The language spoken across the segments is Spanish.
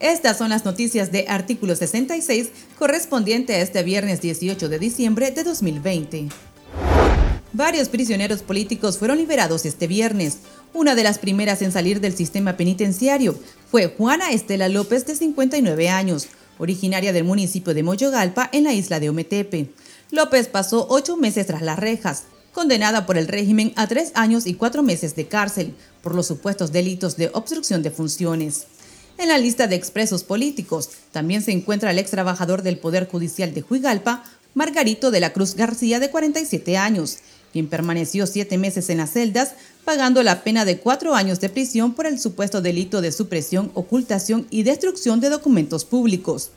Estas son las noticias de artículo 66 correspondiente a este viernes 18 de diciembre de 2020. Varios prisioneros políticos fueron liberados este viernes. Una de las primeras en salir del sistema penitenciario fue Juana Estela López, de 59 años, originaria del municipio de Moyogalpa, en la isla de Ometepe. López pasó ocho meses tras las rejas, condenada por el régimen a tres años y cuatro meses de cárcel por los supuestos delitos de obstrucción de funciones. En la lista de expresos políticos también se encuentra el ex trabajador del Poder Judicial de Huigalpa, Margarito de la Cruz García, de 47 años, quien permaneció siete meses en las celdas, pagando la pena de cuatro años de prisión por el supuesto delito de supresión, ocultación y destrucción de documentos públicos.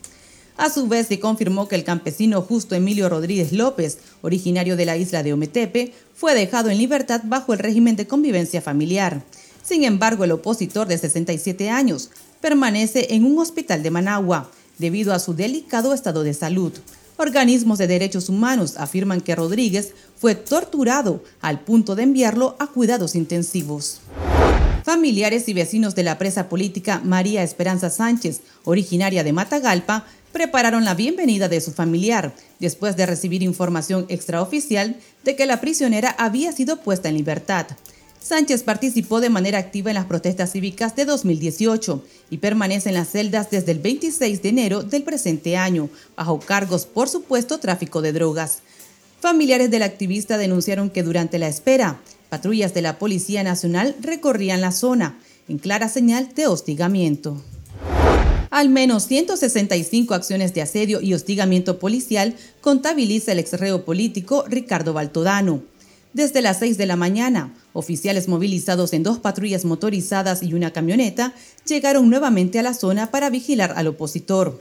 A su vez, se confirmó que el campesino Justo Emilio Rodríguez López, originario de la isla de Ometepe, fue dejado en libertad bajo el régimen de convivencia familiar. Sin embargo, el opositor de 67 años permanece en un hospital de Managua debido a su delicado estado de salud. Organismos de derechos humanos afirman que Rodríguez fue torturado al punto de enviarlo a cuidados intensivos. Familiares y vecinos de la presa política María Esperanza Sánchez, originaria de Matagalpa, prepararon la bienvenida de su familiar después de recibir información extraoficial de que la prisionera había sido puesta en libertad. Sánchez participó de manera activa en las protestas cívicas de 2018 y permanece en las celdas desde el 26 de enero del presente año, bajo cargos por supuesto tráfico de drogas. Familiares del activista denunciaron que durante la espera, patrullas de la Policía Nacional recorrían la zona, en clara señal de hostigamiento. Al menos 165 acciones de asedio y hostigamiento policial contabiliza el exreo político Ricardo Baltodano. Desde las 6 de la mañana, oficiales movilizados en dos patrullas motorizadas y una camioneta llegaron nuevamente a la zona para vigilar al opositor.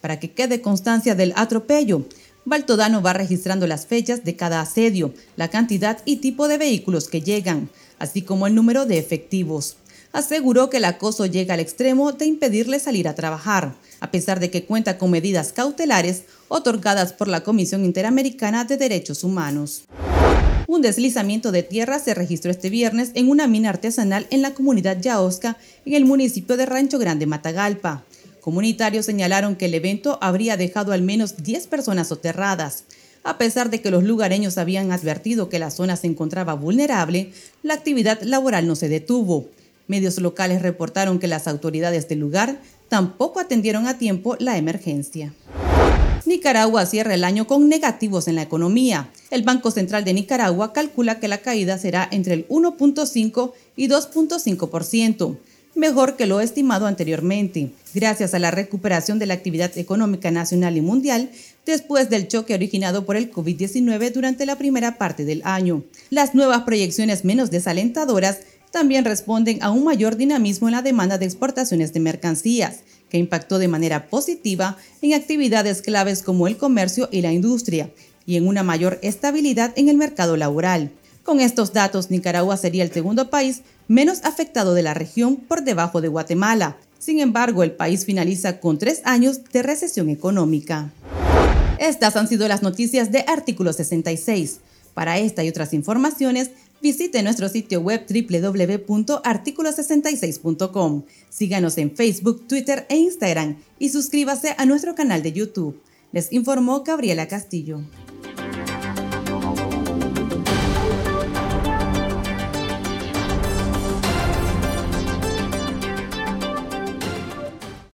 Para que quede constancia del atropello, Baltodano va registrando las fechas de cada asedio, la cantidad y tipo de vehículos que llegan, así como el número de efectivos. Aseguró que el acoso llega al extremo de impedirle salir a trabajar, a pesar de que cuenta con medidas cautelares otorgadas por la Comisión Interamericana de Derechos Humanos. Un deslizamiento de tierra se registró este viernes en una mina artesanal en la comunidad Yaosca, en el municipio de Rancho Grande, Matagalpa. Comunitarios señalaron que el evento habría dejado al menos 10 personas soterradas. A pesar de que los lugareños habían advertido que la zona se encontraba vulnerable, la actividad laboral no se detuvo. Medios locales reportaron que las autoridades del lugar tampoco atendieron a tiempo la emergencia. Nicaragua cierra el año con negativos en la economía. El Banco Central de Nicaragua calcula que la caída será entre el 1.5 y 2.5%, mejor que lo estimado anteriormente, gracias a la recuperación de la actividad económica nacional y mundial después del choque originado por el COVID-19 durante la primera parte del año. Las nuevas proyecciones menos desalentadoras también responden a un mayor dinamismo en la demanda de exportaciones de mercancías que impactó de manera positiva en actividades claves como el comercio y la industria, y en una mayor estabilidad en el mercado laboral. Con estos datos, Nicaragua sería el segundo país menos afectado de la región por debajo de Guatemala. Sin embargo, el país finaliza con tres años de recesión económica. Estas han sido las noticias de Artículo 66. Para esta y otras informaciones, Visite nuestro sitio web www.articulo66.com. Síganos en Facebook, Twitter e Instagram y suscríbase a nuestro canal de YouTube. Les informó Gabriela Castillo.